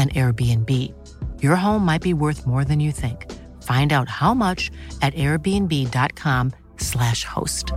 an Airbnb. Your home might be worth more than you think. Find out how much at airbnb.com/slash host.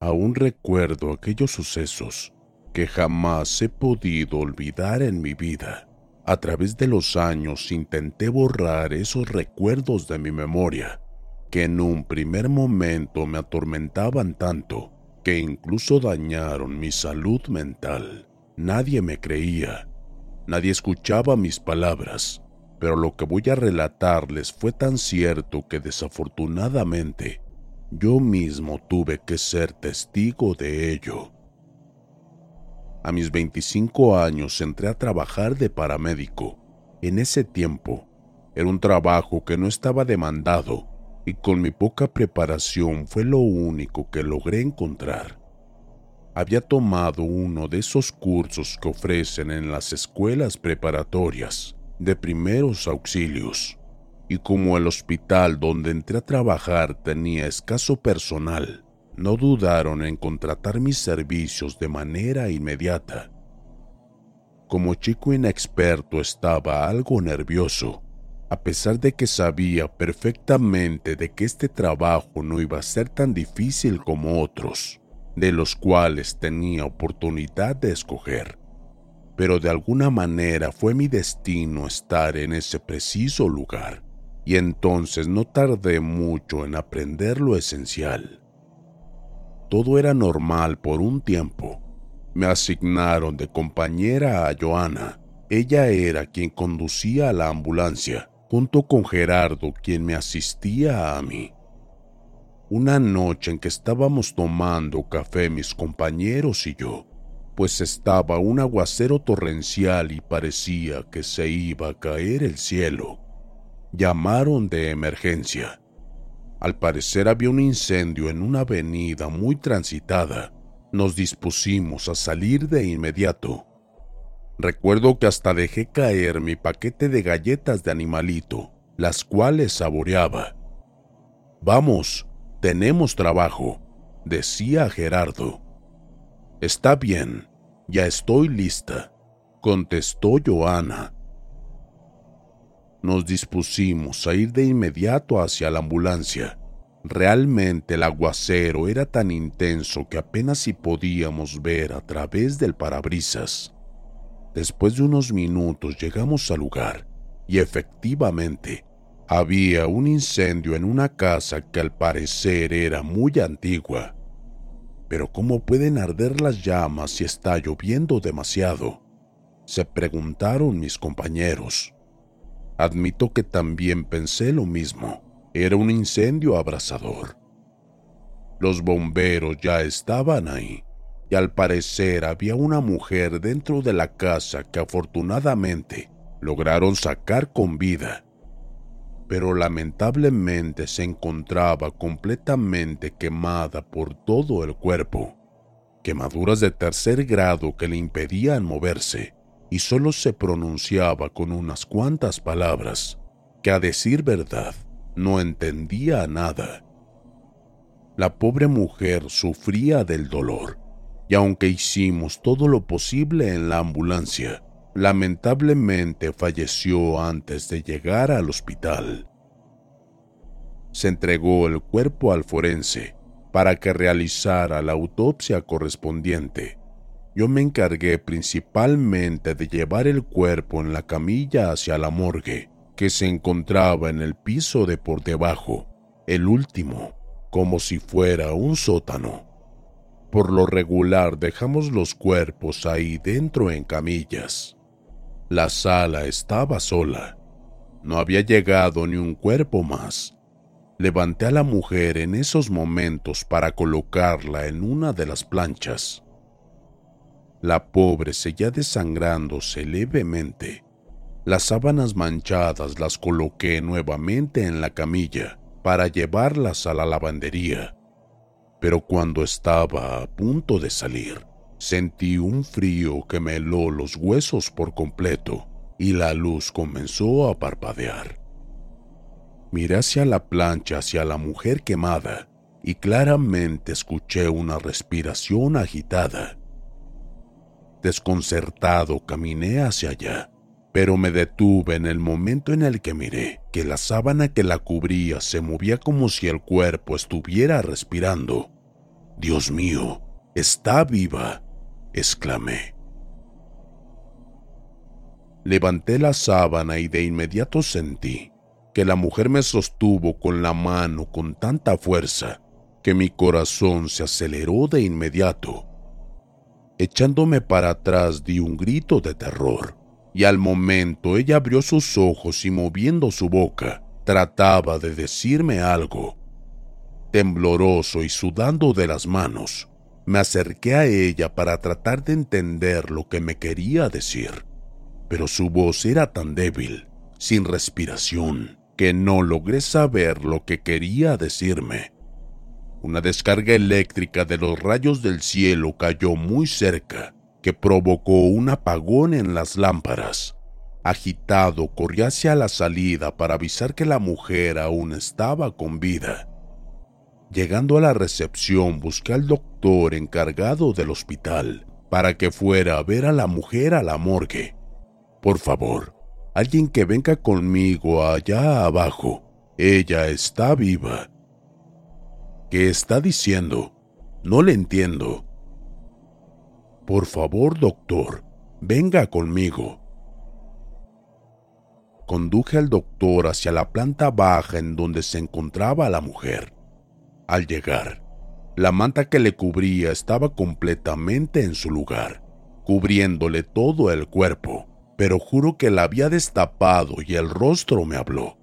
Aún recuerdo aquellos sucesos que jamás he podido olvidar en mi vida. A través de los años intenté borrar esos recuerdos de mi memoria, que en un primer momento me atormentaban tanto que incluso dañaron mi salud mental. Nadie me creía, nadie escuchaba mis palabras, pero lo que voy a relatarles fue tan cierto que desafortunadamente yo mismo tuve que ser testigo de ello. A mis 25 años entré a trabajar de paramédico. En ese tiempo, era un trabajo que no estaba demandado y con mi poca preparación fue lo único que logré encontrar. Había tomado uno de esos cursos que ofrecen en las escuelas preparatorias de primeros auxilios, y como el hospital donde entré a trabajar tenía escaso personal, no dudaron en contratar mis servicios de manera inmediata. Como chico inexperto estaba algo nervioso, a pesar de que sabía perfectamente de que este trabajo no iba a ser tan difícil como otros, de los cuales tenía oportunidad de escoger. Pero de alguna manera fue mi destino estar en ese preciso lugar, y entonces no tardé mucho en aprender lo esencial. Todo era normal por un tiempo. Me asignaron de compañera a Joana. Ella era quien conducía a la ambulancia junto con Gerardo, quien me asistía a mí. Una noche en que estábamos tomando café mis compañeros y yo, pues estaba un aguacero torrencial y parecía que se iba a caer el cielo. Llamaron de emergencia. Al parecer había un incendio en una avenida muy transitada. Nos dispusimos a salir de inmediato. Recuerdo que hasta dejé caer mi paquete de galletas de animalito, las cuales saboreaba. Vamos, tenemos trabajo, decía Gerardo. Está bien, ya estoy lista, contestó Joana. Nos dispusimos a ir de inmediato hacia la ambulancia. Realmente el aguacero era tan intenso que apenas si podíamos ver a través del parabrisas. Después de unos minutos llegamos al lugar y efectivamente había un incendio en una casa que al parecer era muy antigua. Pero ¿cómo pueden arder las llamas si está lloviendo demasiado? Se preguntaron mis compañeros. Admito que también pensé lo mismo. Era un incendio abrasador. Los bomberos ya estaban ahí al parecer había una mujer dentro de la casa que afortunadamente lograron sacar con vida. pero lamentablemente se encontraba completamente quemada por todo el cuerpo, quemaduras de tercer grado que le impedían moverse y solo se pronunciaba con unas cuantas palabras que a decir verdad no entendía nada. La pobre mujer sufría del dolor y aunque hicimos todo lo posible en la ambulancia, lamentablemente falleció antes de llegar al hospital. Se entregó el cuerpo al forense para que realizara la autopsia correspondiente. Yo me encargué principalmente de llevar el cuerpo en la camilla hacia la morgue, que se encontraba en el piso de por debajo, el último, como si fuera un sótano. Por lo regular dejamos los cuerpos ahí dentro en camillas. La sala estaba sola. No había llegado ni un cuerpo más. Levanté a la mujer en esos momentos para colocarla en una de las planchas. La pobre seguía desangrándose levemente. Las sábanas manchadas las coloqué nuevamente en la camilla para llevarlas a la lavandería. Pero cuando estaba a punto de salir, Sentí un frío que me heló los huesos por completo y la luz comenzó a parpadear. Miré hacia la plancha, hacia la mujer quemada, y claramente escuché una respiración agitada. Desconcertado caminé hacia allá, pero me detuve en el momento en el que miré que la sábana que la cubría se movía como si el cuerpo estuviera respirando. Dios mío, está viva exclamé. Levanté la sábana y de inmediato sentí que la mujer me sostuvo con la mano con tanta fuerza que mi corazón se aceleró de inmediato. Echándome para atrás di un grito de terror y al momento ella abrió sus ojos y moviendo su boca trataba de decirme algo. Tembloroso y sudando de las manos, me acerqué a ella para tratar de entender lo que me quería decir, pero su voz era tan débil, sin respiración, que no logré saber lo que quería decirme. Una descarga eléctrica de los rayos del cielo cayó muy cerca, que provocó un apagón en las lámparas. Agitado, corrí hacia la salida para avisar que la mujer aún estaba con vida. Llegando a la recepción busqué al doctor encargado del hospital para que fuera a ver a la mujer a la morgue. Por favor, alguien que venga conmigo allá abajo. Ella está viva. ¿Qué está diciendo? No le entiendo. Por favor, doctor, venga conmigo. Conduje al doctor hacia la planta baja en donde se encontraba la mujer. Al llegar, la manta que le cubría estaba completamente en su lugar, cubriéndole todo el cuerpo, pero juro que la había destapado y el rostro me habló.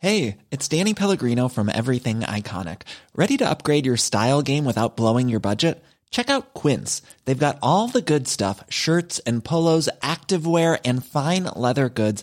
Hey, it's Danny Pellegrino from Everything Iconic. ¿Ready to upgrade your style game without blowing your budget? Check out Quince. They've got all the good stuff shirts and polos, activewear, and fine leather goods,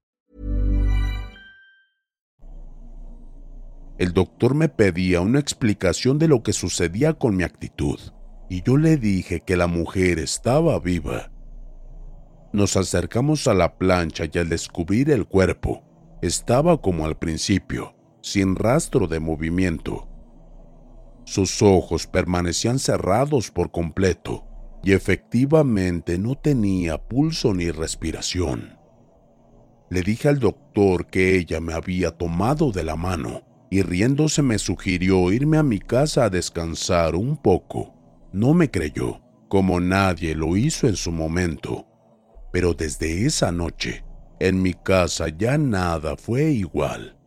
El doctor me pedía una explicación de lo que sucedía con mi actitud, y yo le dije que la mujer estaba viva. Nos acercamos a la plancha y al descubrir el cuerpo, estaba como al principio, sin rastro de movimiento. Sus ojos permanecían cerrados por completo y efectivamente no tenía pulso ni respiración. Le dije al doctor que ella me había tomado de la mano y riéndose me sugirió irme a mi casa a descansar un poco. No me creyó, como nadie lo hizo en su momento. Pero desde esa noche, en mi casa ya nada fue igual.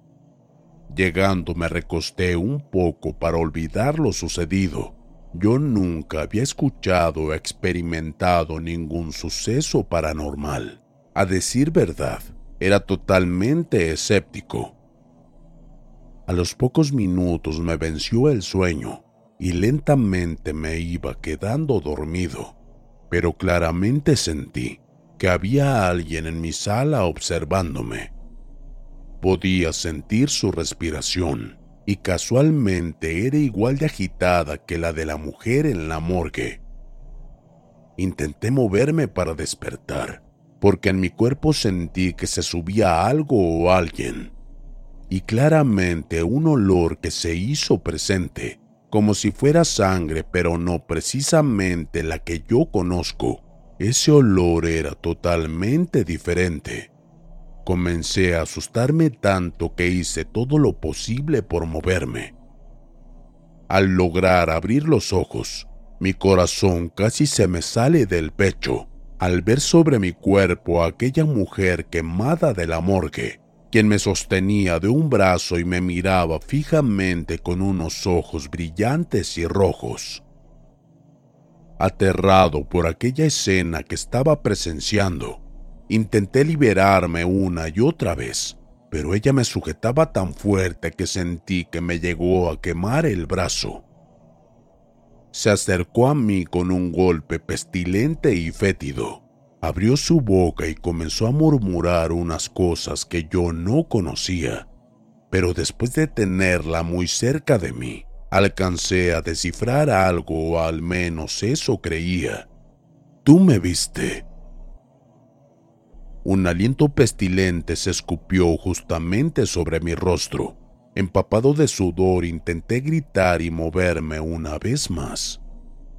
Llegando me recosté un poco para olvidar lo sucedido. Yo nunca había escuchado o experimentado ningún suceso paranormal. A decir verdad, era totalmente escéptico. A los pocos minutos me venció el sueño y lentamente me iba quedando dormido, pero claramente sentí que había alguien en mi sala observándome. Podía sentir su respiración y casualmente era igual de agitada que la de la mujer en la morgue. Intenté moverme para despertar, porque en mi cuerpo sentí que se subía algo o alguien, y claramente un olor que se hizo presente, como si fuera sangre, pero no precisamente la que yo conozco. Ese olor era totalmente diferente. Comencé a asustarme tanto que hice todo lo posible por moverme. Al lograr abrir los ojos, mi corazón casi se me sale del pecho al ver sobre mi cuerpo a aquella mujer quemada de la morgue, quien me sostenía de un brazo y me miraba fijamente con unos ojos brillantes y rojos. Aterrado por aquella escena que estaba presenciando, intenté liberarme una y otra vez, pero ella me sujetaba tan fuerte que sentí que me llegó a quemar el brazo. Se acercó a mí con un golpe pestilente y fétido. Abrió su boca y comenzó a murmurar unas cosas que yo no conocía, pero después de tenerla muy cerca de mí, alcancé a descifrar algo o al menos eso creía. Tú me viste. Un aliento pestilente se escupió justamente sobre mi rostro Empapado de sudor intenté gritar y moverme una vez más.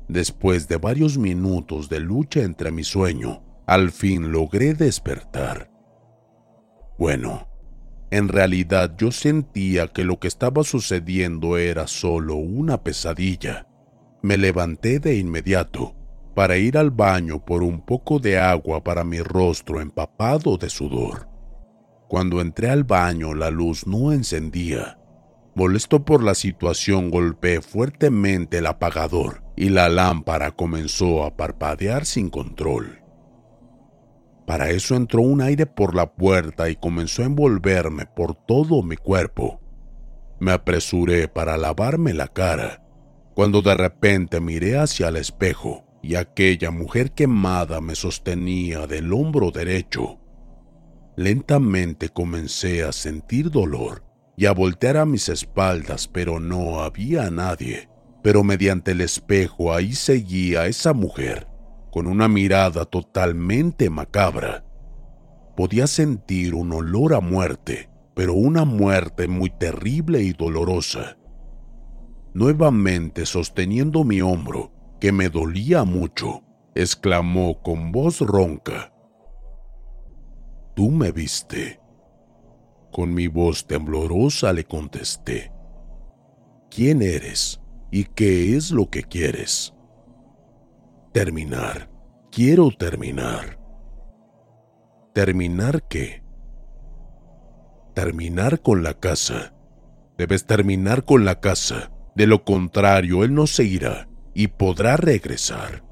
Después de varios minutos de lucha entre mi sueño, al fin logré despertar. Bueno, en realidad yo sentía que lo que estaba sucediendo era solo una pesadilla. Me levanté de inmediato para ir al baño por un poco de agua para mi rostro empapado de sudor. Cuando entré al baño la luz no encendía. Molesto por la situación golpeé fuertemente el apagador y la lámpara comenzó a parpadear sin control. Para eso entró un aire por la puerta y comenzó a envolverme por todo mi cuerpo. Me apresuré para lavarme la cara, cuando de repente miré hacia el espejo y aquella mujer quemada me sostenía del hombro derecho. Lentamente comencé a sentir dolor y a voltear a mis espaldas, pero no había nadie. Pero mediante el espejo ahí seguía esa mujer, con una mirada totalmente macabra. Podía sentir un olor a muerte, pero una muerte muy terrible y dolorosa. Nuevamente sosteniendo mi hombro, que me dolía mucho, exclamó con voz ronca. Tú me viste. Con mi voz temblorosa le contesté. ¿Quién eres y qué es lo que quieres? Terminar. Quiero terminar. ¿Terminar qué? Terminar con la casa. Debes terminar con la casa. De lo contrario, él no se irá y podrá regresar.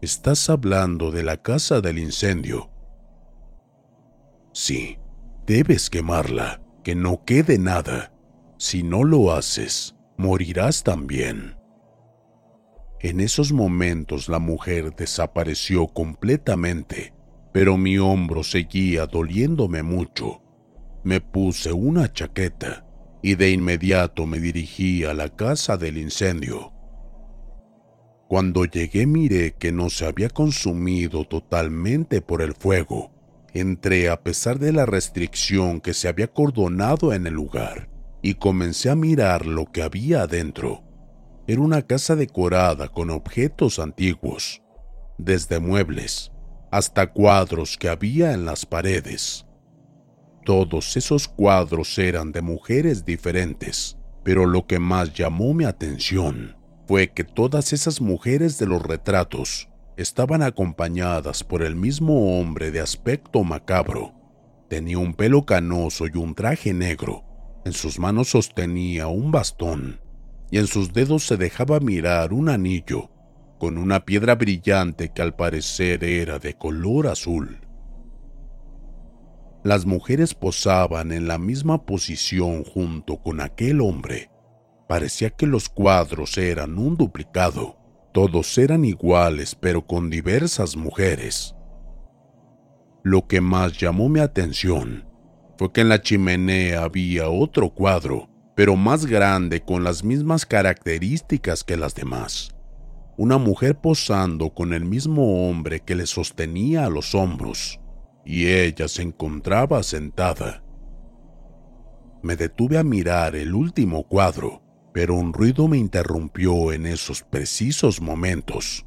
Estás hablando de la casa del incendio Sí, debes quemarla, que no quede nada. Si no lo haces, morirás también. En esos momentos la mujer desapareció completamente, pero mi hombro seguía doliéndome mucho. Me puse una chaqueta y de inmediato me dirigí a la casa del incendio. Cuando llegué miré que no se había consumido totalmente por el fuego, Entré a pesar de la restricción que se había cordonado en el lugar y comencé a mirar lo que había adentro. Era una casa decorada con objetos antiguos, desde muebles hasta cuadros que había en las paredes. Todos esos cuadros eran de mujeres diferentes, pero lo que más llamó mi atención fue que todas esas mujeres de los retratos estaban acompañadas por el mismo hombre de aspecto macabro. Tenía un pelo canoso y un traje negro. En sus manos sostenía un bastón y en sus dedos se dejaba mirar un anillo con una piedra brillante que al parecer era de color azul. Las mujeres posaban en la misma posición junto con aquel hombre. Parecía que los cuadros eran un duplicado. Todos eran iguales pero con diversas mujeres. Lo que más llamó mi atención fue que en la chimenea había otro cuadro, pero más grande con las mismas características que las demás. Una mujer posando con el mismo hombre que le sostenía a los hombros y ella se encontraba sentada. Me detuve a mirar el último cuadro, pero un ruido me interrumpió en esos precisos momentos.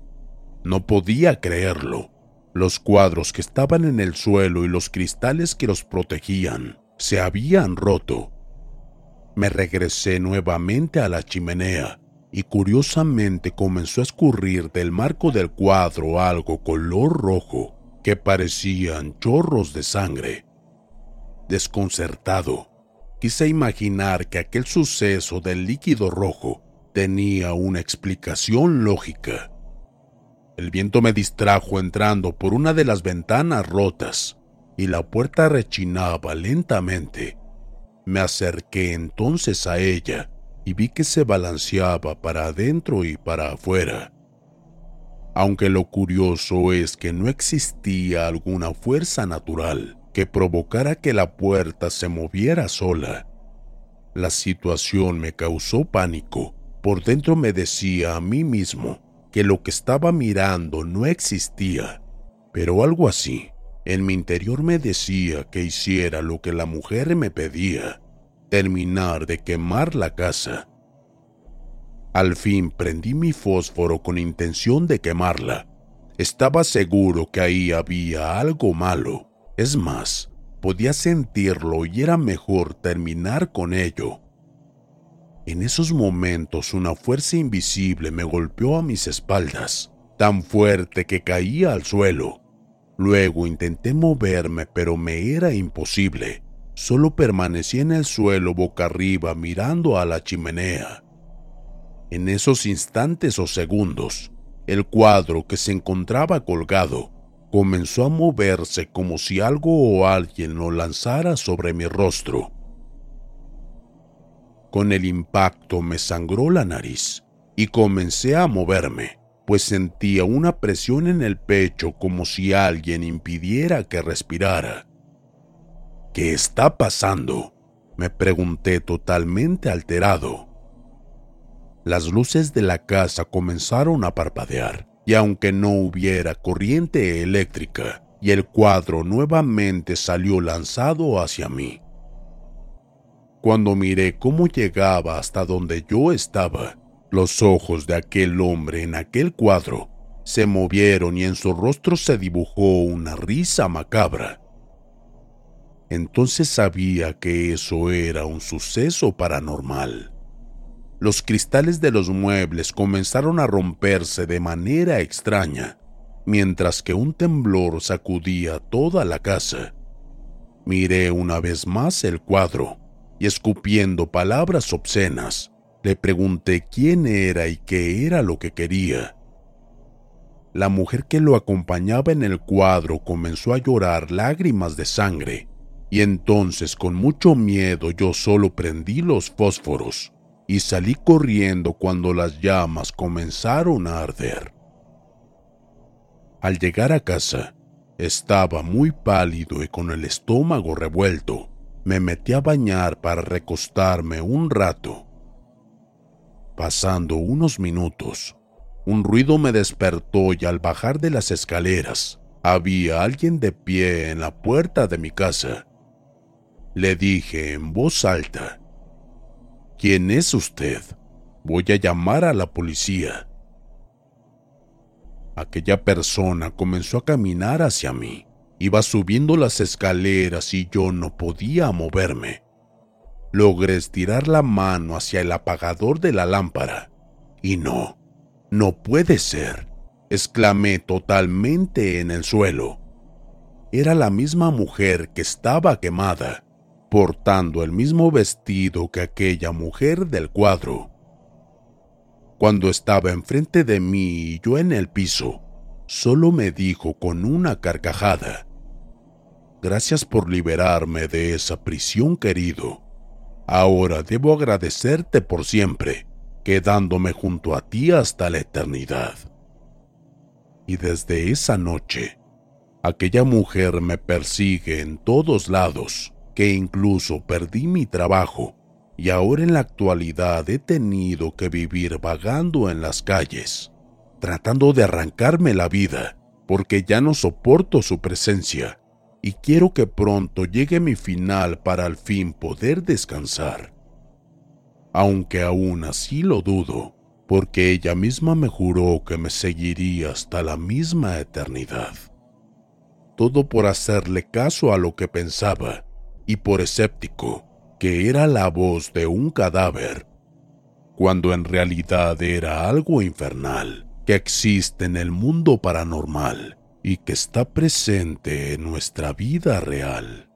No podía creerlo. Los cuadros que estaban en el suelo y los cristales que los protegían se habían roto. Me regresé nuevamente a la chimenea y curiosamente comenzó a escurrir del marco del cuadro algo color rojo que parecían chorros de sangre. Desconcertado, quise imaginar que aquel suceso del líquido rojo tenía una explicación lógica. El viento me distrajo entrando por una de las ventanas rotas y la puerta rechinaba lentamente. Me acerqué entonces a ella y vi que se balanceaba para adentro y para afuera aunque lo curioso es que no existía alguna fuerza natural que provocara que la puerta se moviera sola. La situación me causó pánico. Por dentro me decía a mí mismo que lo que estaba mirando no existía, pero algo así en mi interior me decía que hiciera lo que la mujer me pedía, terminar de quemar la casa al fin prendí mi fósforo con intención de quemarla. Estaba seguro que ahí había algo malo. Es más, podía sentirlo y era mejor terminar con ello. En esos momentos una fuerza invisible me golpeó a mis espaldas, tan fuerte que caía al suelo. Luego intenté moverme, pero me era imposible. Solo permanecí en el suelo boca arriba mirando a la chimenea. En esos instantes o segundos, el cuadro que se encontraba colgado comenzó a moverse como si algo o alguien lo lanzara sobre mi rostro. Con el impacto me sangró la nariz y comencé a moverme, pues sentía una presión en el pecho como si alguien impidiera que respirara. ¿Qué está pasando? Me pregunté totalmente alterado. Las luces de la casa comenzaron a parpadear, y aunque no hubiera corriente eléctrica, y el cuadro nuevamente salió lanzado hacia mí. Cuando miré cómo llegaba hasta donde yo estaba, los ojos de aquel hombre en aquel cuadro se movieron y en su rostro se dibujó una risa macabra. Entonces sabía que eso era un suceso paranormal los cristales de los muebles comenzaron a romperse de manera extraña, mientras que un temblor sacudía toda la casa. Miré una vez más el cuadro y escupiendo palabras obscenas, le pregunté quién era y qué era lo que quería. La mujer que lo acompañaba en el cuadro comenzó a llorar lágrimas de sangre, y entonces con mucho miedo yo solo prendí los fósforos y salí corriendo cuando las llamas comenzaron a arder. Al llegar a casa, estaba muy pálido y con el estómago revuelto. Me metí a bañar para recostarme un rato. Pasando unos minutos, un ruido me despertó y al bajar de las escaleras, había alguien de pie en la puerta de mi casa. Le dije en voz alta, ¿Quién es usted? Voy a llamar a la policía. Aquella persona comenzó a caminar hacia mí. Iba subiendo las escaleras y yo no podía moverme. Logré estirar la mano hacia el apagador de la lámpara. Y no, no puede ser, exclamé totalmente en el suelo. Era la misma mujer que estaba quemada, portando el mismo vestido que aquella mujer del cuadro. Cuando estaba enfrente de mí y yo en el piso, solo me dijo con una carcajada, Gracias por liberarme de esa prisión, querido. Ahora debo agradecerte por siempre, quedándome junto a ti hasta la eternidad. Y desde esa noche, aquella mujer me persigue en todos lados, que incluso perdí mi trabajo y ahora en la actualidad he tenido que vivir vagando en las calles, tratando de arrancarme la vida, porque ya no soporto su presencia y quiero que pronto llegue mi final para al fin poder descansar. Aunque aún así lo dudo, porque ella misma me juró que me seguiría hasta la misma eternidad. Todo por hacerle caso a lo que pensaba y por escéptico que era la voz de un cadáver, cuando en realidad era algo infernal que existe en el mundo paranormal y que está presente en nuestra vida real.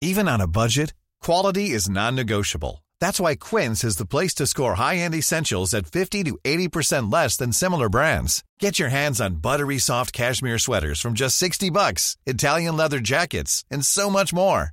Even on a budget, quality is non-negotiable. That's why Quince is the place to score high-end essentials at 50 to 80% less than similar brands. Get your hands on buttery soft cashmere sweaters from just 60 bucks, Italian leather jackets, and so much more.